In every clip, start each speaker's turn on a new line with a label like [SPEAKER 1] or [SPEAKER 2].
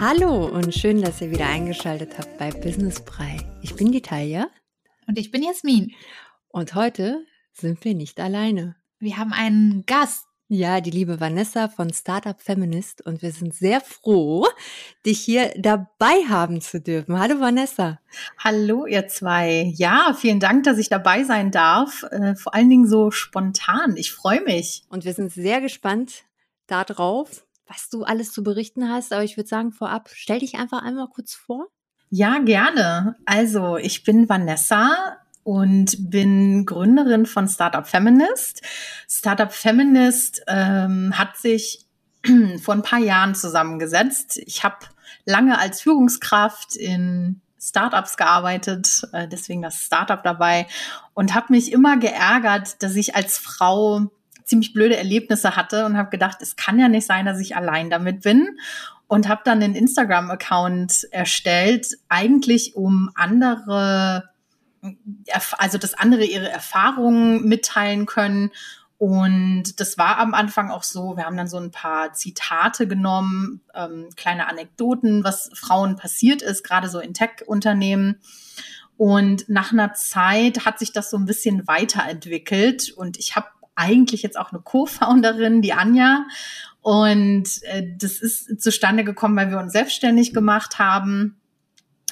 [SPEAKER 1] Hallo und schön, dass ihr wieder eingeschaltet habt bei Business Brei. Ich bin die Talia.
[SPEAKER 2] Und ich bin Jasmin.
[SPEAKER 1] Und heute sind wir nicht alleine.
[SPEAKER 2] Wir haben einen Gast.
[SPEAKER 1] Ja, die liebe Vanessa von Startup Feminist und wir sind sehr froh, dich hier dabei haben zu dürfen. Hallo Vanessa.
[SPEAKER 3] Hallo ihr zwei. Ja, vielen Dank, dass ich dabei sein darf. Äh, vor allen Dingen so spontan. Ich freue mich.
[SPEAKER 1] Und wir sind sehr gespannt darauf, was du alles zu berichten hast. Aber ich würde sagen, vorab, stell dich einfach einmal kurz vor.
[SPEAKER 3] Ja, gerne. Also, ich bin Vanessa und bin Gründerin von Startup Feminist. Startup Feminist ähm, hat sich vor ein paar Jahren zusammengesetzt. Ich habe lange als Führungskraft in Startups gearbeitet, äh, deswegen das Startup dabei und habe mich immer geärgert, dass ich als Frau ziemlich blöde Erlebnisse hatte und habe gedacht, es kann ja nicht sein, dass ich allein damit bin und habe dann einen Instagram-Account erstellt, eigentlich um andere, also dass andere ihre Erfahrungen mitteilen können. Und das war am Anfang auch so, wir haben dann so ein paar Zitate genommen, ähm, kleine Anekdoten, was Frauen passiert ist, gerade so in Tech-Unternehmen. Und nach einer Zeit hat sich das so ein bisschen weiterentwickelt und ich habe eigentlich jetzt auch eine Co-Founderin, die Anja. Und äh, das ist zustande gekommen, weil wir uns selbstständig gemacht haben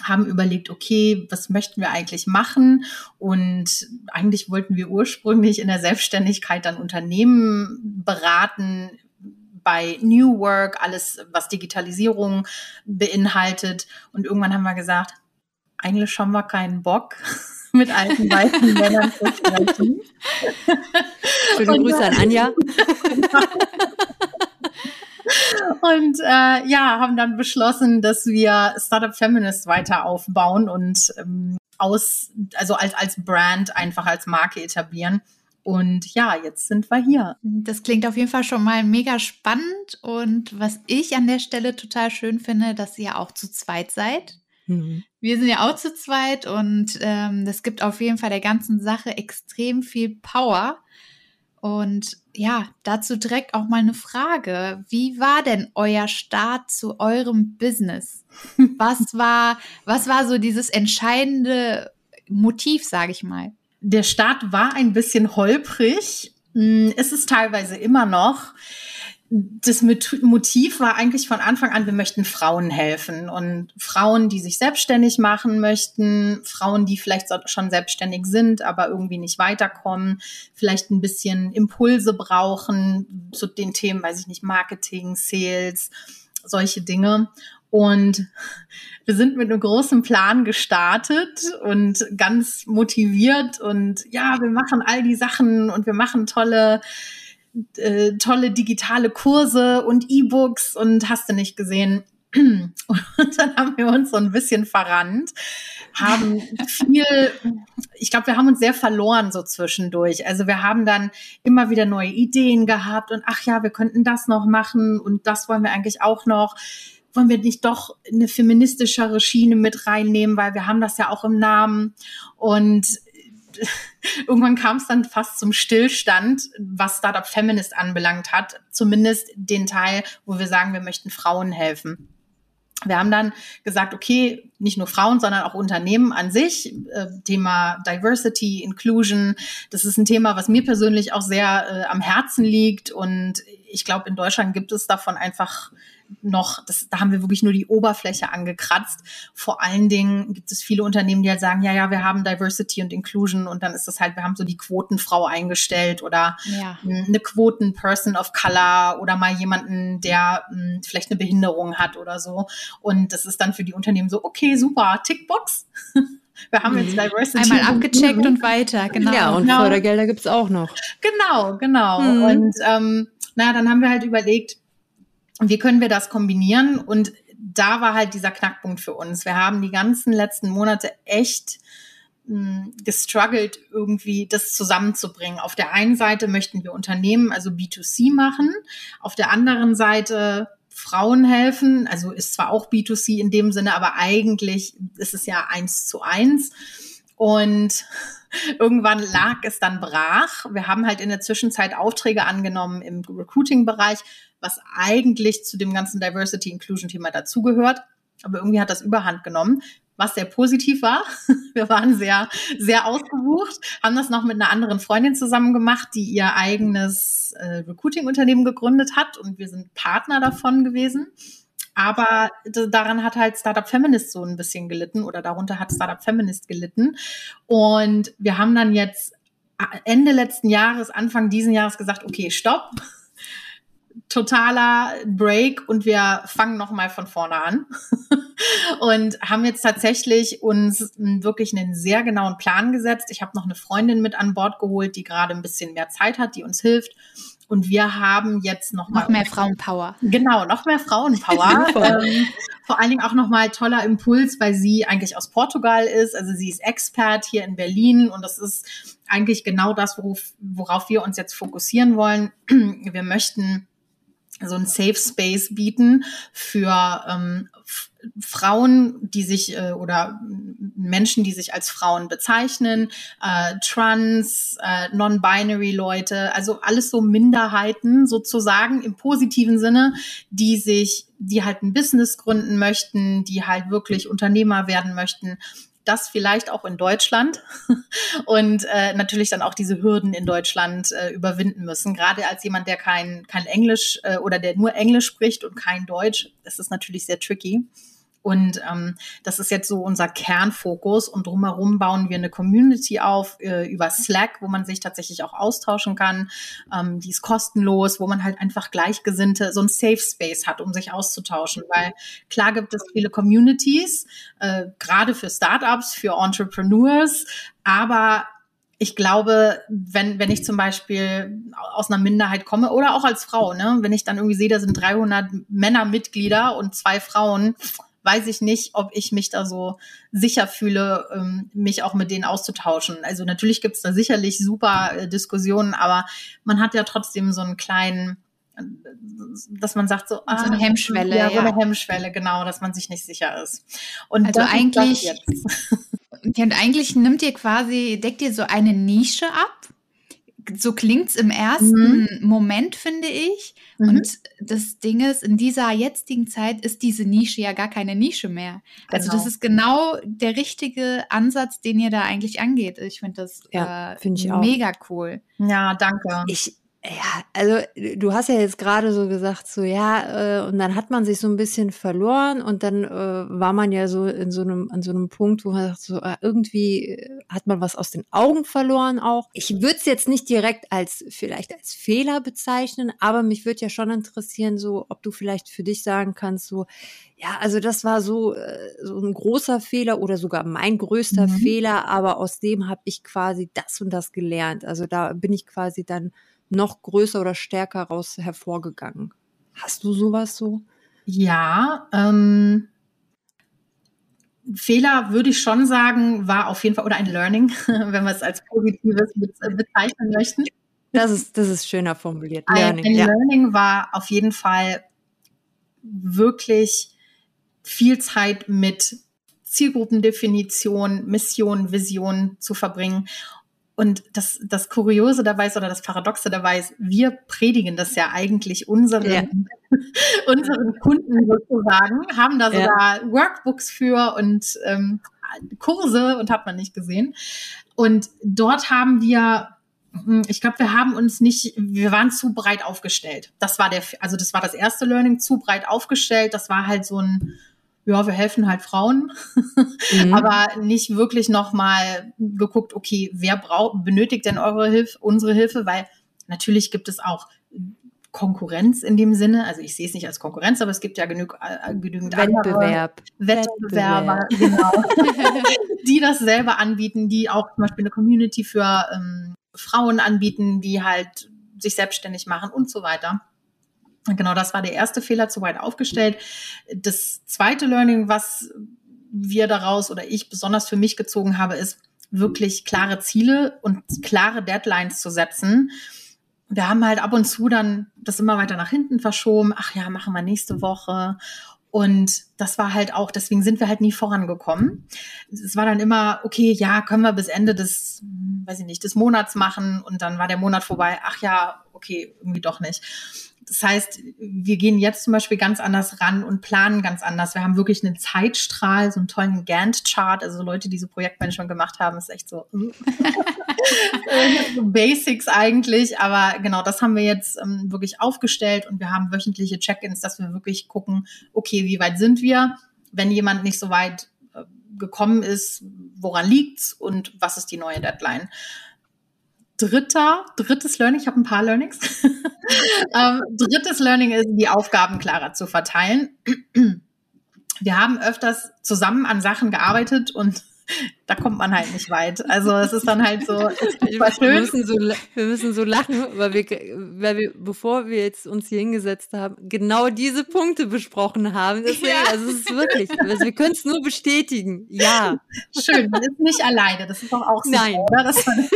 [SPEAKER 3] haben überlegt, okay, was möchten wir eigentlich machen? Und eigentlich wollten wir ursprünglich in der Selbstständigkeit dann Unternehmen beraten bei New Work, alles, was Digitalisierung beinhaltet. Und irgendwann haben wir gesagt, eigentlich haben wir keinen Bock mit alten weißen Männern zu sprechen.
[SPEAKER 1] Schöne Grüße an Anja.
[SPEAKER 3] und äh, ja, haben dann beschlossen, dass wir Startup Feminist weiter aufbauen und ähm, aus, also als, als Brand einfach als Marke etablieren. Und ja, jetzt sind wir hier.
[SPEAKER 2] Das klingt auf jeden Fall schon mal mega spannend. Und was ich an der Stelle total schön finde, dass ihr auch zu zweit seid. Mhm. Wir sind ja auch zu zweit und ähm, das gibt auf jeden Fall der ganzen Sache extrem viel Power. Und ja, dazu direkt auch mal eine Frage. Wie war denn euer Start zu eurem Business? Was war, was war so dieses entscheidende Motiv, sage ich mal?
[SPEAKER 3] Der Start war ein bisschen holprig. Es ist teilweise immer noch das Motiv war eigentlich von Anfang an, wir möchten Frauen helfen und Frauen, die sich selbstständig machen möchten, Frauen, die vielleicht schon selbstständig sind, aber irgendwie nicht weiterkommen, vielleicht ein bisschen Impulse brauchen zu den Themen, weiß ich nicht, Marketing, Sales, solche Dinge. Und wir sind mit einem großen Plan gestartet und ganz motiviert und ja, wir machen all die Sachen und wir machen tolle äh, tolle digitale Kurse und E-Books und hast du nicht gesehen. Und dann haben wir uns so ein bisschen verrannt, haben viel, ich glaube, wir haben uns sehr verloren so zwischendurch. Also wir haben dann immer wieder neue Ideen gehabt und ach ja, wir könnten das noch machen und das wollen wir eigentlich auch noch. Wollen wir nicht doch eine feministischere Schiene mit reinnehmen, weil wir haben das ja auch im Namen. Und irgendwann kam es dann fast zum Stillstand, was Startup Feminist anbelangt hat. Zumindest den Teil, wo wir sagen, wir möchten Frauen helfen. Wir haben dann gesagt, okay, nicht nur Frauen, sondern auch Unternehmen an sich. Äh, Thema Diversity, Inclusion, das ist ein Thema, was mir persönlich auch sehr äh, am Herzen liegt. Und ich glaube, in Deutschland gibt es davon einfach noch, das, da haben wir wirklich nur die Oberfläche angekratzt. Vor allen Dingen gibt es viele Unternehmen, die halt sagen, ja, ja, wir haben Diversity und Inclusion und dann ist das halt, wir haben so die Quotenfrau eingestellt oder ja. eine Quotenperson of Color oder mal jemanden, der mh, vielleicht eine Behinderung hat oder so. Und das ist dann für die Unternehmen so, okay, super, Tickbox. Wir haben jetzt mhm. Diversity.
[SPEAKER 2] Einmal abgecheckt und weiter, genau.
[SPEAKER 1] Ja, und genau. Fördergelder gibt's auch noch.
[SPEAKER 3] Genau, genau. Mhm. Und ähm, naja, dann haben wir halt überlegt, wie können wir das kombinieren? Und da war halt dieser Knackpunkt für uns. Wir haben die ganzen letzten Monate echt hm, gestruggelt, irgendwie das zusammenzubringen. Auf der einen Seite möchten wir Unternehmen, also B2C machen. Auf der anderen Seite Frauen helfen. Also ist zwar auch B2C in dem Sinne, aber eigentlich ist es ja eins zu eins. Und irgendwann lag es dann brach. Wir haben halt in der Zwischenzeit Aufträge angenommen im Recruiting-Bereich, was eigentlich zu dem ganzen Diversity-Inclusion-Thema dazugehört. Aber irgendwie hat das Überhand genommen, was sehr positiv war. Wir waren sehr, sehr ausgebucht, haben das noch mit einer anderen Freundin zusammen gemacht, die ihr eigenes äh, Recruiting-Unternehmen gegründet hat und wir sind Partner davon gewesen. Aber daran hat halt Startup Feminist so ein bisschen gelitten oder darunter hat Startup Feminist gelitten. Und wir haben dann jetzt Ende letzten Jahres, Anfang diesen Jahres gesagt, okay, stopp totaler Break und wir fangen noch mal von vorne an und haben jetzt tatsächlich uns wirklich einen sehr genauen Plan gesetzt. Ich habe noch eine Freundin mit an Bord geholt, die gerade ein bisschen mehr Zeit hat, die uns hilft. Und wir haben jetzt noch,
[SPEAKER 2] noch mehr Frauenpower.
[SPEAKER 3] Genau, noch mehr Frauenpower. ähm, vor allen Dingen auch noch mal toller Impuls, weil sie eigentlich aus Portugal ist. Also sie ist Expert hier in Berlin und das ist eigentlich genau das, worauf, worauf wir uns jetzt fokussieren wollen. Wir möchten so ein Safe Space bieten für ähm, Frauen, die sich äh, oder Menschen, die sich als Frauen bezeichnen, äh, Trans, äh, Non-Binary Leute, also alles so Minderheiten sozusagen im positiven Sinne, die sich, die halt ein Business gründen möchten, die halt wirklich Unternehmer werden möchten das vielleicht auch in Deutschland und äh, natürlich dann auch diese Hürden in Deutschland äh, überwinden müssen. Gerade als jemand, der kein, kein Englisch äh, oder der nur Englisch spricht und kein Deutsch, ist es natürlich sehr tricky. Und ähm, das ist jetzt so unser Kernfokus. Und drumherum bauen wir eine Community auf äh, über Slack, wo man sich tatsächlich auch austauschen kann. Ähm, die ist kostenlos, wo man halt einfach Gleichgesinnte, so ein Safe Space hat, um sich auszutauschen. Weil klar gibt es viele Communities, äh, gerade für Startups, für Entrepreneurs, aber ich glaube, wenn, wenn ich zum Beispiel aus einer Minderheit komme oder auch als Frau, ne, wenn ich dann irgendwie sehe, da sind 300 Männermitglieder und zwei Frauen, weiß ich nicht, ob ich mich da so sicher fühle, ähm, mich auch mit denen auszutauschen. Also natürlich gibt es da sicherlich super äh, Diskussionen, aber man hat ja trotzdem so einen kleinen äh, dass man sagt so,
[SPEAKER 2] ah, so eine Hemmschwelle.
[SPEAKER 3] Ja, so eine Hemmschwelle, genau, dass man sich nicht sicher ist.
[SPEAKER 2] Und also eigentlich, ja, und eigentlich nimmt ihr quasi, deckt ihr so eine Nische ab so klingt's im ersten mhm. Moment, finde ich. Mhm. Und das Ding ist, in dieser jetzigen Zeit ist diese Nische ja gar keine Nische mehr. Also das genau. ist genau der richtige Ansatz, den ihr da eigentlich angeht. Ich finde das ja, äh, find ich mega cool.
[SPEAKER 3] Ja, danke.
[SPEAKER 1] Ich, ja, also du hast ja jetzt gerade so gesagt, so ja, äh, und dann hat man sich so ein bisschen verloren und dann äh, war man ja so in so einem, an so einem Punkt, wo man sagt, so äh, irgendwie hat man was aus den Augen verloren auch. Ich würde es jetzt nicht direkt als vielleicht als Fehler bezeichnen, aber mich würde ja schon interessieren, so ob du vielleicht für dich sagen kannst, so ja, also das war so, äh, so ein großer Fehler oder sogar mein größter mhm. Fehler, aber aus dem habe ich quasi das und das gelernt. Also da bin ich quasi dann noch größer oder stärker raus hervorgegangen. Hast du sowas so?
[SPEAKER 3] Ja, ähm, Fehler würde ich schon sagen, war auf jeden Fall, oder ein Learning, wenn wir es als Positives bezeichnen möchten.
[SPEAKER 1] Das ist, das ist schöner formuliert.
[SPEAKER 3] Learning, ein, ein ja. Learning war auf jeden Fall wirklich viel Zeit mit Zielgruppendefinition, Mission, Vision zu verbringen und das, das Kuriose dabei ist oder das Paradoxe dabei ist, wir predigen das ja eigentlich unseren, ja. unseren Kunden sozusagen, haben da sogar ja. Workbooks für und ähm, Kurse und hat man nicht gesehen. Und dort haben wir hm, ich glaube, wir haben uns nicht, wir waren zu breit aufgestellt. Das war der, also das war das erste Learning, zu breit aufgestellt. Das war halt so ein, ja, wir helfen halt Frauen, mhm. aber nicht wirklich nochmal geguckt, okay, wer braucht, benötigt denn eure Hilfe, unsere Hilfe, weil natürlich gibt es auch Konkurrenz in dem Sinne, also ich sehe es nicht als Konkurrenz, aber es gibt ja genug, äh, genügend
[SPEAKER 1] Wettbewerb.
[SPEAKER 3] Wettbewerber, Wettbewerb. genau, die das selber anbieten, die auch zum Beispiel eine Community für ähm, Frauen anbieten, die halt sich selbstständig machen und so weiter. Genau, das war der erste Fehler, zu weit aufgestellt. Das zweite Learning, was wir daraus oder ich besonders für mich gezogen habe, ist wirklich klare Ziele und klare Deadlines zu setzen wir haben halt ab und zu dann das immer weiter nach hinten verschoben. Ach ja, machen wir nächste Woche. Und das war halt auch, deswegen sind wir halt nie vorangekommen. Es war dann immer, okay, ja, können wir bis Ende des, weiß ich nicht, des Monats machen und dann war der Monat vorbei. Ach ja, okay, irgendwie doch nicht. Das heißt, wir gehen jetzt zum Beispiel ganz anders ran und planen ganz anders. Wir haben wirklich einen Zeitstrahl, so einen tollen Gantt-Chart. Also Leute, die so Projektmanagement gemacht haben, ist echt so, äh, so Basics eigentlich. Aber genau, das haben wir jetzt ähm, wirklich aufgestellt und wir haben wöchentliche Check-ins, dass wir wirklich gucken, okay, wie weit sind wir? Wenn jemand nicht so weit äh, gekommen ist, woran liegt's und was ist die neue Deadline? Dritter, drittes Learning, ich habe ein paar Learnings. ähm, drittes Learning ist, die Aufgaben klarer zu verteilen. Wir haben öfters zusammen an Sachen gearbeitet und da kommt man halt nicht weit. Also es ist dann halt so,
[SPEAKER 1] wir müssen so, wir müssen so lachen, weil wir, weil wir, bevor wir jetzt uns hier hingesetzt haben, genau diese Punkte besprochen haben. Deswegen, ja. also es ist wirklich, also wir können es nur bestätigen. Ja.
[SPEAKER 3] Schön, man ist nicht alleine. Das ist doch auch so,
[SPEAKER 1] Nein.
[SPEAKER 3] oder? Dass man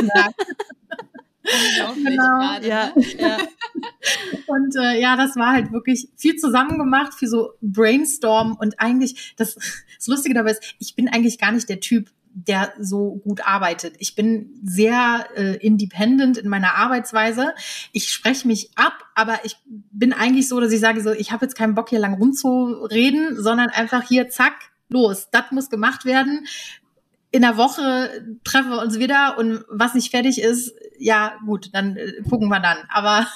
[SPEAKER 2] genau.
[SPEAKER 1] Ja, ja.
[SPEAKER 3] Und äh, ja, das war halt wirklich viel zusammen gemacht, für so Brainstorm und eigentlich, das, das Lustige dabei ist, ich bin eigentlich gar nicht der Typ, der so gut arbeitet. Ich bin sehr äh, independent in meiner Arbeitsweise. Ich spreche mich ab, aber ich bin eigentlich so, dass ich sage so, ich habe jetzt keinen Bock hier lang rumzureden, sondern einfach hier zack, los, das muss gemacht werden. In der Woche treffen wir uns wieder und was nicht fertig ist, ja gut, dann äh, gucken wir dann. Aber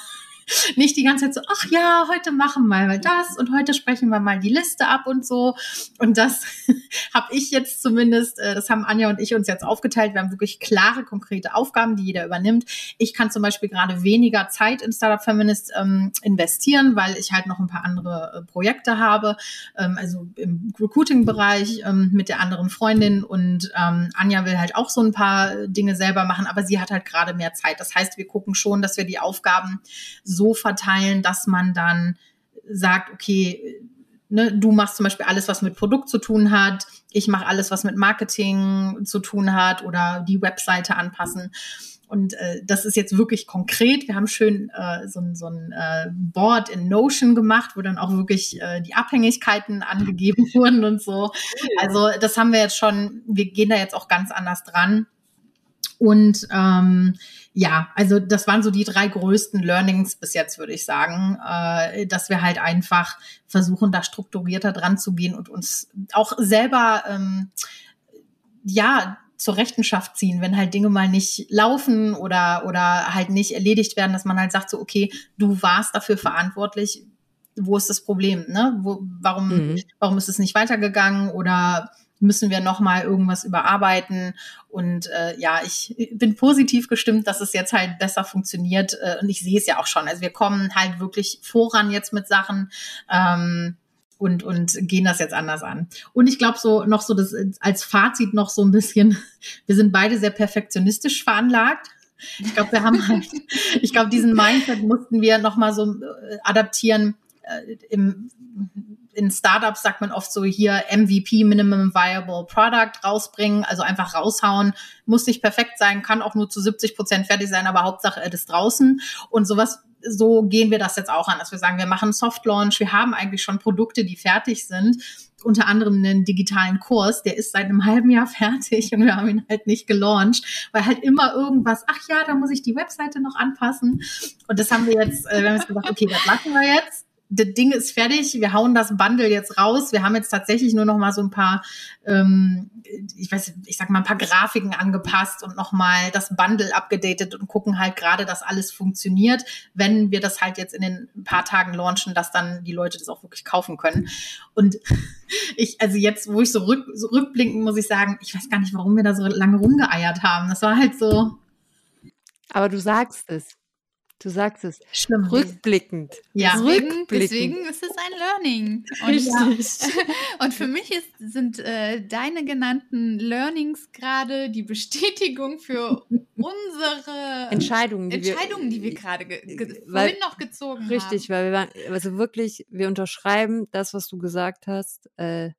[SPEAKER 3] nicht die ganze Zeit so, ach ja, heute machen wir mal das und heute sprechen wir mal die Liste ab und so. Und das habe ich jetzt zumindest, äh, das haben Anja und ich uns jetzt aufgeteilt. Wir haben wirklich klare, konkrete Aufgaben, die jeder übernimmt. Ich kann zum Beispiel gerade weniger Zeit in Startup Feminist ähm, investieren, weil ich halt noch ein paar andere äh, Projekte habe. Ähm, also im Recruiting-Bereich ähm, mit der anderen Freundin und ähm, Anja will halt auch so ein paar Dinge selber machen, aber sie hat halt gerade mehr Zeit. Das heißt, wir gucken schon, dass wir die Aufgaben so so verteilen, dass man dann sagt, okay, ne, du machst zum Beispiel alles, was mit Produkt zu tun hat, ich mache alles, was mit Marketing zu tun hat oder die Webseite anpassen. Und äh, das ist jetzt wirklich konkret. Wir haben schön äh, so, so ein äh, Board in Notion gemacht, wo dann auch wirklich äh, die Abhängigkeiten angegeben wurden und so. Also das haben wir jetzt schon, wir gehen da jetzt auch ganz anders dran. Und ähm, ja, also das waren so die drei größten Learnings bis jetzt, würde ich sagen, äh, dass wir halt einfach versuchen, da strukturierter dran zu gehen und uns auch selber, ähm, ja, zur Rechenschaft ziehen, wenn halt Dinge mal nicht laufen oder, oder halt nicht erledigt werden, dass man halt sagt so, okay, du warst dafür verantwortlich, wo ist das Problem, ne? Wo, warum, mhm. warum ist es nicht weitergegangen oder müssen wir noch mal irgendwas überarbeiten. Und äh, ja, ich bin positiv gestimmt, dass es jetzt halt besser funktioniert. Äh, und ich sehe es ja auch schon. Also wir kommen halt wirklich voran jetzt mit Sachen. Ähm, und, und gehen das jetzt anders an. Und ich glaube so noch so das als Fazit noch so ein bisschen, wir sind beide sehr perfektionistisch veranlagt. Ich glaube, wir haben halt, ich glaube, diesen Mindset mussten wir noch mal so äh, adaptieren äh, im in Startups sagt man oft so hier MVP, Minimum Viable Product rausbringen, also einfach raushauen, muss nicht perfekt sein, kann auch nur zu 70 Prozent fertig sein, aber Hauptsache ist draußen. Und sowas so gehen wir das jetzt auch an, dass wir sagen, wir machen Soft Launch, wir haben eigentlich schon Produkte, die fertig sind, unter anderem einen digitalen Kurs, der ist seit einem halben Jahr fertig und wir haben ihn halt nicht gelauncht, weil halt immer irgendwas, ach ja, da muss ich die Webseite noch anpassen. Und das haben wir jetzt, äh, wir haben jetzt gesagt, okay, das lassen wir jetzt das Ding ist fertig, wir hauen das Bundle jetzt raus. Wir haben jetzt tatsächlich nur noch mal so ein paar, ähm, ich weiß, ich sag mal ein paar Grafiken angepasst und noch mal das Bundle abgedatet und gucken halt gerade, dass alles funktioniert. Wenn wir das halt jetzt in den paar Tagen launchen, dass dann die Leute das auch wirklich kaufen können. Und ich, also jetzt, wo ich so, rück, so rückblicken, muss ich sagen, ich weiß gar nicht, warum wir da so lange rumgeeiert haben. Das war halt so.
[SPEAKER 1] Aber du sagst es. Du sagst es.
[SPEAKER 3] Schlimm.
[SPEAKER 1] Rückblickend.
[SPEAKER 2] Ja. Rückblickend. Deswegen ist es ein Learning. Und,
[SPEAKER 1] Richtig.
[SPEAKER 2] und für mich ist, sind äh, deine genannten Learnings gerade die Bestätigung für unsere
[SPEAKER 1] Entscheidungen,
[SPEAKER 2] die Entscheidungen, wir, die wir gerade ge ge weil, noch gezogen
[SPEAKER 1] richtig, haben. Richtig, weil wir waren, also wirklich, wir unterschreiben das, was du gesagt hast. Äh,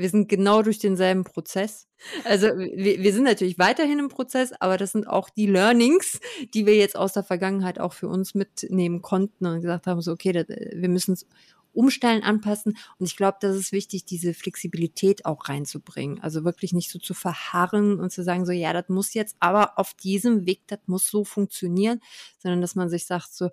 [SPEAKER 1] Wir sind genau durch denselben Prozess. Also wir, wir sind natürlich weiterhin im Prozess, aber das sind auch die Learnings, die wir jetzt aus der Vergangenheit auch für uns mitnehmen konnten und gesagt haben, so okay, das, wir müssen es umstellen, anpassen. Und ich glaube, das ist wichtig, diese Flexibilität auch reinzubringen. Also wirklich nicht so zu verharren und zu sagen, so ja, das muss jetzt aber auf diesem Weg, das muss so funktionieren, sondern dass man sich sagt, so,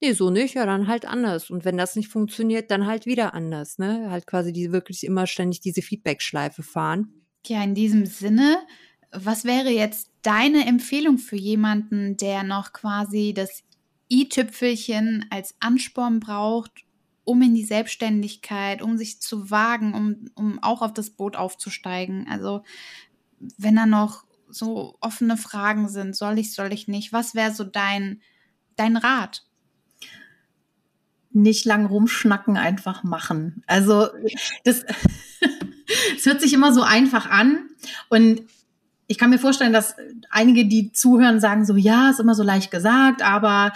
[SPEAKER 1] nee, so nicht, ja, dann halt anders. Und wenn das nicht funktioniert, dann halt wieder anders. Ne? Halt quasi die wirklich immer ständig diese Feedback-Schleife fahren.
[SPEAKER 2] Ja, in diesem Sinne, was wäre jetzt deine Empfehlung für jemanden, der noch quasi das i-Tüpfelchen als Ansporn braucht, um in die Selbstständigkeit, um sich zu wagen, um, um auch auf das Boot aufzusteigen? Also, wenn da noch so offene Fragen sind, soll ich, soll ich nicht, was wäre so dein, dein Rat?
[SPEAKER 3] Nicht lang rumschnacken, einfach machen. Also das, es hört sich immer so einfach an und ich kann mir vorstellen, dass einige, die zuhören, sagen so, ja, ist immer so leicht gesagt, aber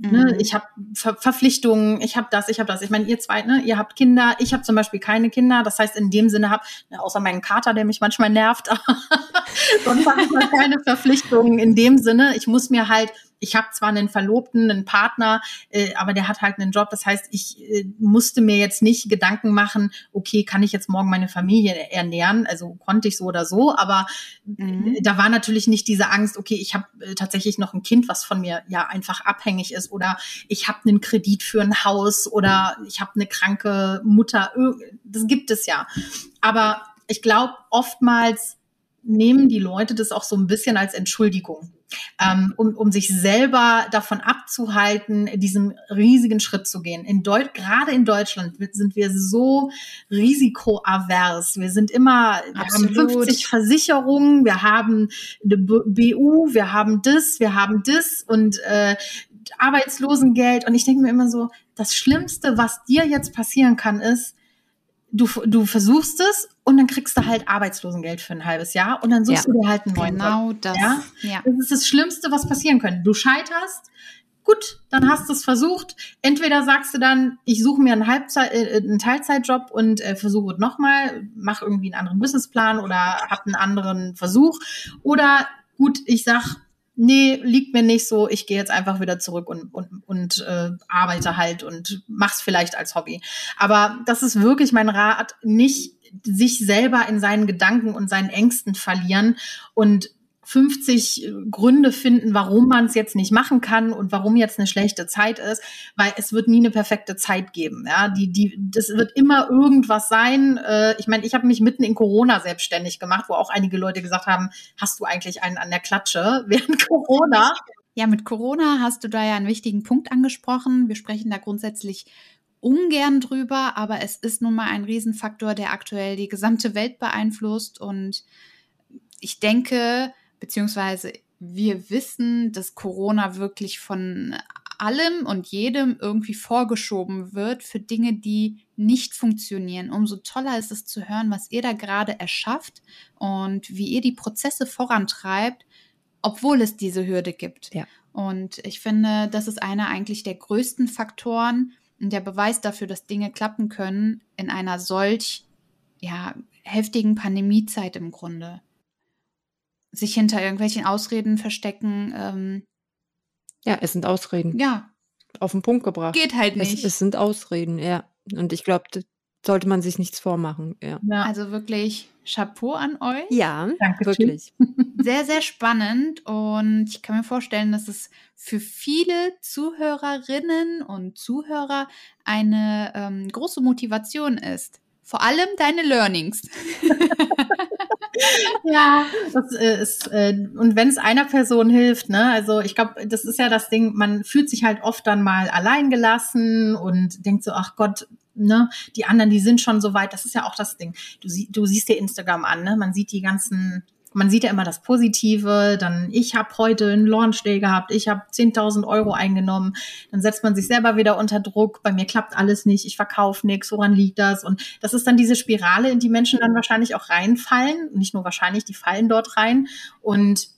[SPEAKER 3] Ne, mhm. ich habe Ver Verpflichtungen, ich habe das, ich habe das. Ich meine, ihr zwei, ne, ihr habt Kinder, ich habe zum Beispiel keine Kinder. Das heißt, in dem Sinne habe, ne, außer meinen Kater, der mich manchmal nervt, sonst habe ich halt keine Verpflichtungen in dem Sinne. Ich muss mir halt ich habe zwar einen Verlobten, einen Partner, äh, aber der hat halt einen Job. Das heißt, ich äh, musste mir jetzt nicht Gedanken machen, okay, kann ich jetzt morgen meine Familie ernähren? Also konnte ich so oder so, aber mhm. da war natürlich nicht diese Angst, okay, ich habe äh, tatsächlich noch ein Kind, was von mir ja einfach abhängig ist oder ich habe einen Kredit für ein Haus oder ich habe eine kranke Mutter. Das gibt es ja. Aber ich glaube, oftmals nehmen die Leute das auch so ein bisschen als Entschuldigung ähm, um, um sich selber davon abzuhalten, diesen riesigen Schritt zu gehen. In Deut gerade in Deutschland sind wir so risikoavers. Wir sind immer, wir Absolut. haben 50 Versicherungen, wir haben eine BU, wir haben das, wir haben das und äh, Arbeitslosengeld. Und ich denke mir immer so, das Schlimmste, was dir jetzt passieren kann, ist, du, du versuchst es und dann kriegst du halt Arbeitslosengeld für ein halbes Jahr und dann suchst ja, du dir halt einen neuen
[SPEAKER 2] Genau Job, das.
[SPEAKER 3] Ja? ja? Das ist das Schlimmste, was passieren könnte. Du scheiterst, gut, dann hast du es versucht. Entweder sagst du dann, ich suche mir einen, Halbzeit, äh, einen Teilzeitjob und äh, versuche es nochmal, mach irgendwie einen anderen Businessplan oder hab einen anderen Versuch. Oder gut, ich sag, nee, liegt mir nicht so, ich gehe jetzt einfach wieder zurück und, und, und äh, arbeite halt und mach's vielleicht als Hobby. Aber das ist wirklich mein Rat, nicht sich selber in seinen Gedanken und seinen Ängsten verlieren und 50 äh, Gründe finden, warum man es jetzt nicht machen kann und warum jetzt eine schlechte Zeit ist, weil es wird nie eine perfekte Zeit geben. Ja, die, die, das wird immer irgendwas sein. Äh, ich meine, ich habe mich mitten in Corona selbstständig gemacht, wo auch einige Leute gesagt haben, hast du eigentlich einen an der Klatsche während Corona?
[SPEAKER 2] Ja, mit Corona hast du da ja einen wichtigen Punkt angesprochen. Wir sprechen da grundsätzlich ungern drüber, aber es ist nun mal ein Riesenfaktor, der aktuell die gesamte Welt beeinflusst und ich denke, beziehungsweise wir wissen, dass Corona wirklich von allem und jedem irgendwie vorgeschoben wird für Dinge, die nicht funktionieren. Umso toller ist es zu hören, was ihr da gerade erschafft und wie ihr die Prozesse vorantreibt, obwohl es diese Hürde gibt. Ja. Und ich finde, das ist einer eigentlich der größten Faktoren und der Beweis dafür, dass Dinge klappen können in einer solch ja, heftigen Pandemiezeit im Grunde sich hinter irgendwelchen Ausreden verstecken. Ähm,
[SPEAKER 1] ja, es sind Ausreden.
[SPEAKER 2] Ja.
[SPEAKER 1] Auf den Punkt gebracht.
[SPEAKER 2] Geht halt nicht.
[SPEAKER 1] Es, es sind Ausreden, ja. Und ich glaube, sollte man sich nichts vormachen. Ja. ja.
[SPEAKER 2] Also wirklich Chapeau an euch.
[SPEAKER 1] Ja, Danke, wirklich.
[SPEAKER 2] Sehr, sehr spannend. Und ich kann mir vorstellen, dass es für viele Zuhörerinnen und Zuhörer eine ähm, große Motivation ist. Vor allem deine Learnings.
[SPEAKER 3] ja, das äh, ist, äh, und wenn es einer Person hilft, ne, also ich glaube, das ist ja das Ding, man fühlt sich halt oft dann mal alleingelassen und denkt so, ach Gott, ne, die anderen, die sind schon so weit, das ist ja auch das Ding. Du, sie, du siehst dir Instagram an, ne, man sieht die ganzen man sieht ja immer das Positive, dann ich habe heute einen Launch Day gehabt, ich habe 10.000 Euro eingenommen, dann setzt man sich selber wieder unter Druck, bei mir klappt alles nicht, ich verkaufe nichts, woran liegt das? Und das ist dann diese Spirale, in die Menschen dann wahrscheinlich auch reinfallen, nicht nur wahrscheinlich, die fallen dort rein und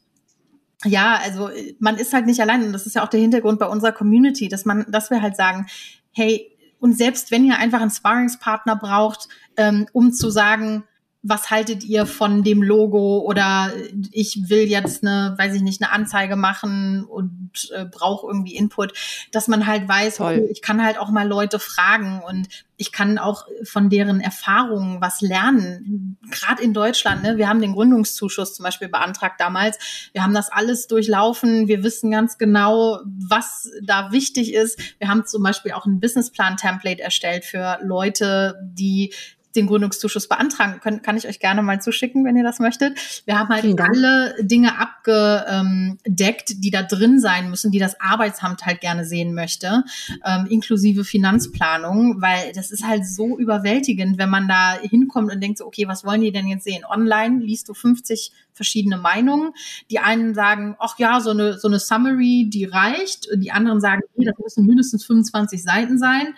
[SPEAKER 3] ja, also man ist halt nicht allein und das ist ja auch der Hintergrund bei unserer Community, dass man, dass wir halt sagen, hey, und selbst wenn ihr einfach einen Sparringspartner braucht, ähm, um zu sagen, was haltet ihr von dem Logo oder ich will jetzt eine, weiß ich nicht, eine Anzeige machen und äh, brauche irgendwie Input, dass man halt weiß, okay, ich kann halt auch mal Leute fragen und ich kann auch von deren Erfahrungen was lernen. Gerade in Deutschland, ne? wir haben den Gründungszuschuss zum Beispiel beantragt damals. Wir haben das alles durchlaufen. Wir wissen ganz genau, was da wichtig ist. Wir haben zum Beispiel auch ein Businessplan-Template erstellt für Leute, die den Gründungszuschuss beantragen können, kann ich euch gerne mal zuschicken, wenn ihr das möchtet. Wir haben halt alle Dinge abgedeckt, die da drin sein müssen, die das Arbeitsamt halt gerne sehen möchte, ähm, inklusive Finanzplanung, weil das ist halt so überwältigend, wenn man da hinkommt und denkt so, okay, was wollen die denn jetzt sehen? Online liest du 50 verschiedene Meinungen. Die einen sagen, ach ja, so eine, so eine Summary, die reicht. Die anderen sagen, nee, das müssen mindestens 25 Seiten sein.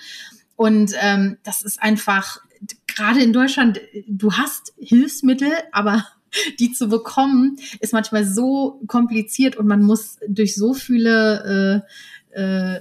[SPEAKER 3] Und ähm, das ist einfach gerade in Deutschland, du hast Hilfsmittel, aber die zu bekommen, ist manchmal so kompliziert und man muss durch so viele äh, äh,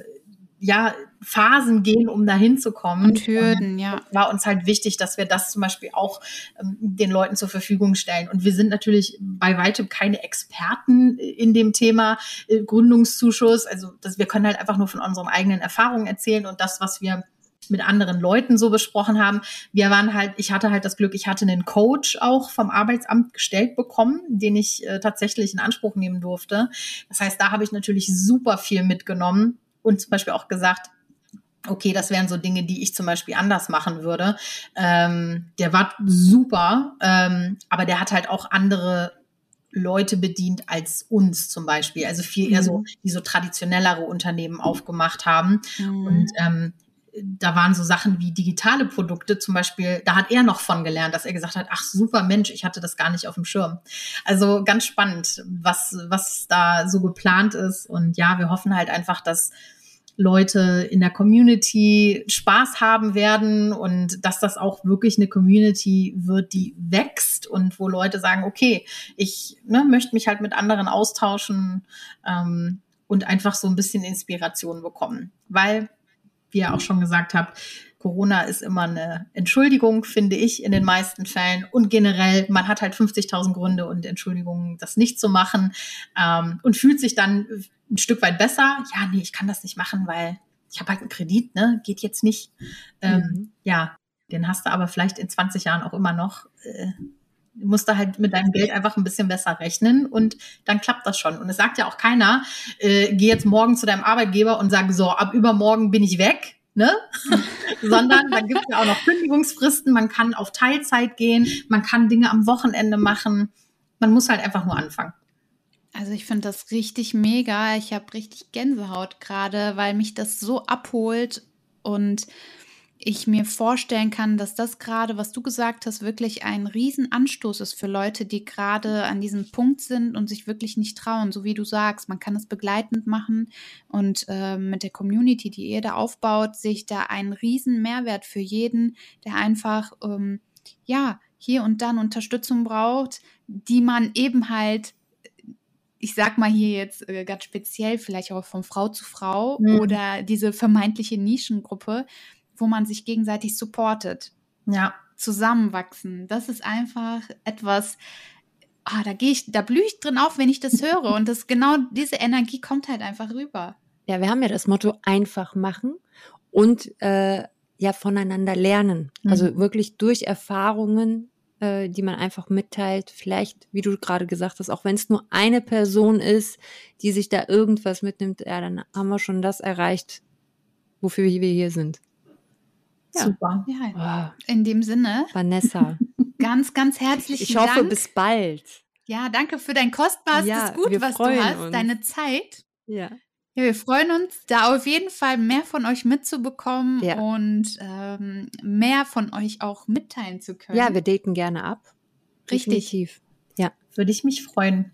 [SPEAKER 3] ja, Phasen gehen, um da hinzukommen.
[SPEAKER 2] Und Hürden, ja.
[SPEAKER 3] War uns halt wichtig, dass wir das zum Beispiel auch ähm, den Leuten zur Verfügung stellen. Und wir sind natürlich bei weitem keine Experten in dem Thema äh, Gründungszuschuss. Also das, wir können halt einfach nur von unseren eigenen Erfahrungen erzählen und das, was wir mit anderen Leuten so besprochen haben. Wir waren halt, ich hatte halt das Glück, ich hatte einen Coach auch vom Arbeitsamt gestellt bekommen, den ich äh, tatsächlich in Anspruch nehmen durfte. Das heißt, da habe ich natürlich super viel mitgenommen und zum Beispiel auch gesagt, okay, das wären so Dinge, die ich zum Beispiel anders machen würde. Ähm, der war super, ähm, aber der hat halt auch andere Leute bedient als uns zum Beispiel. Also viel eher so, mhm. die so traditionellere Unternehmen aufgemacht haben. Mhm. Und ähm, da waren so Sachen wie digitale Produkte zum Beispiel, da hat er noch von gelernt, dass er gesagt hat, ach super Mensch, ich hatte das gar nicht auf dem Schirm. Also ganz spannend, was, was da so geplant ist. Und ja, wir hoffen halt einfach, dass Leute in der Community Spaß haben werden und dass das auch wirklich eine Community wird, die wächst und wo Leute sagen, okay, ich ne, möchte mich halt mit anderen austauschen ähm, und einfach so ein bisschen Inspiration bekommen. Weil wie ihr auch schon gesagt habt, Corona ist immer eine Entschuldigung, finde ich, in den meisten Fällen. Und generell, man hat halt 50.000 Gründe und Entschuldigungen, das nicht zu machen ähm, und fühlt sich dann ein Stück weit besser. Ja, nee, ich kann das nicht machen, weil ich habe halt einen Kredit, ne? Geht jetzt nicht. Ähm, mhm. Ja, den hast du aber vielleicht in 20 Jahren auch immer noch. Äh, Du musst da halt mit deinem Geld einfach ein bisschen besser rechnen und dann klappt das schon. Und es sagt ja auch keiner, äh, geh jetzt morgen zu deinem Arbeitgeber und sag so, ab übermorgen bin ich weg. Ne? Sondern da gibt es ja auch noch Kündigungsfristen, man kann auf Teilzeit gehen, man kann Dinge am Wochenende machen. Man muss halt einfach nur anfangen.
[SPEAKER 2] Also ich finde das richtig mega. Ich habe richtig Gänsehaut gerade, weil mich das so abholt und ich mir vorstellen kann, dass das gerade, was du gesagt hast, wirklich ein Riesenanstoß ist für Leute, die gerade an diesem Punkt sind und sich wirklich nicht trauen. So wie du sagst, man kann es begleitend machen und äh, mit der Community, die ihr da aufbaut, sehe ich da einen riesen Mehrwert für jeden, der einfach, ähm, ja, hier und dann Unterstützung braucht, die man eben halt ich sag mal hier jetzt äh, ganz speziell, vielleicht auch von Frau zu Frau mhm. oder diese vermeintliche Nischengruppe, wo man sich gegenseitig supportet.
[SPEAKER 3] Ja.
[SPEAKER 2] Zusammenwachsen. Das ist einfach etwas, ah, da gehe ich, da blühe ich drin auf, wenn ich das höre. Und das genau diese Energie kommt halt einfach rüber.
[SPEAKER 1] Ja, wir haben ja das Motto einfach machen und äh, ja voneinander lernen. Mhm. Also wirklich durch Erfahrungen, äh, die man einfach mitteilt. Vielleicht, wie du gerade gesagt hast, auch wenn es nur eine Person ist, die sich da irgendwas mitnimmt, ja, dann haben wir schon das erreicht, wofür wir hier sind.
[SPEAKER 2] Ja. Super. Ja, in dem Sinne.
[SPEAKER 1] Vanessa.
[SPEAKER 2] Ganz, ganz herzlichen
[SPEAKER 1] Ich hoffe,
[SPEAKER 2] Dank.
[SPEAKER 1] bis bald.
[SPEAKER 2] Ja, danke für dein kostbarstes ja, Gut, was du hast, uns. deine Zeit.
[SPEAKER 1] Ja.
[SPEAKER 2] Ja, wir freuen uns, da auf jeden Fall mehr von euch mitzubekommen ja. und ähm, mehr von euch auch mitteilen zu können.
[SPEAKER 1] Ja, wir daten gerne ab.
[SPEAKER 2] Richtig. Definitiv.
[SPEAKER 3] Ja. Würde ich mich freuen.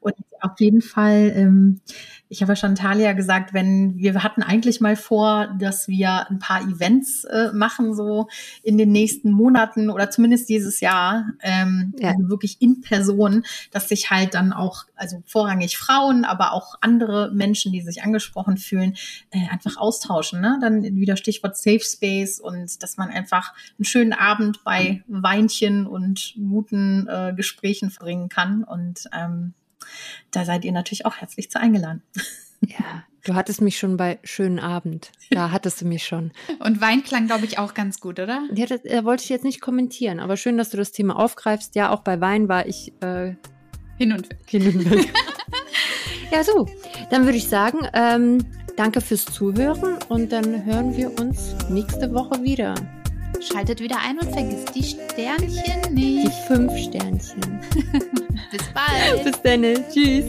[SPEAKER 3] Und auf jeden Fall, ähm, ich habe ja schon Talia gesagt, wenn wir hatten eigentlich mal vor, dass wir ein paar Events äh, machen, so in den nächsten Monaten oder zumindest dieses Jahr, ähm, ja. also wirklich in Person, dass sich halt dann auch, also vorrangig Frauen, aber auch andere Menschen, die sich angesprochen fühlen, äh, einfach austauschen. Ne? Dann wieder Stichwort Safe Space und dass man einfach einen schönen Abend bei Weinchen und guten äh, Gesprächen verbringen kann. Und ähm, da seid ihr natürlich auch herzlich zu eingeladen.
[SPEAKER 1] Ja, du hattest mich schon bei schönen Abend. Da hattest du mich schon.
[SPEAKER 2] Und Wein klang, glaube ich, auch ganz gut, oder?
[SPEAKER 1] Ja, das, da wollte ich jetzt nicht kommentieren, aber schön, dass du das Thema aufgreifst. Ja, auch bei Wein war ich äh,
[SPEAKER 2] hin und weg.
[SPEAKER 1] Hin und weg. ja, so. Dann würde ich sagen, ähm, danke fürs Zuhören und dann hören wir uns nächste Woche wieder.
[SPEAKER 2] Schaltet wieder ein und vergisst die Sternchen nicht.
[SPEAKER 1] Die fünf Sternchen.
[SPEAKER 2] Bis bald.
[SPEAKER 1] Bis dann. Tschüss.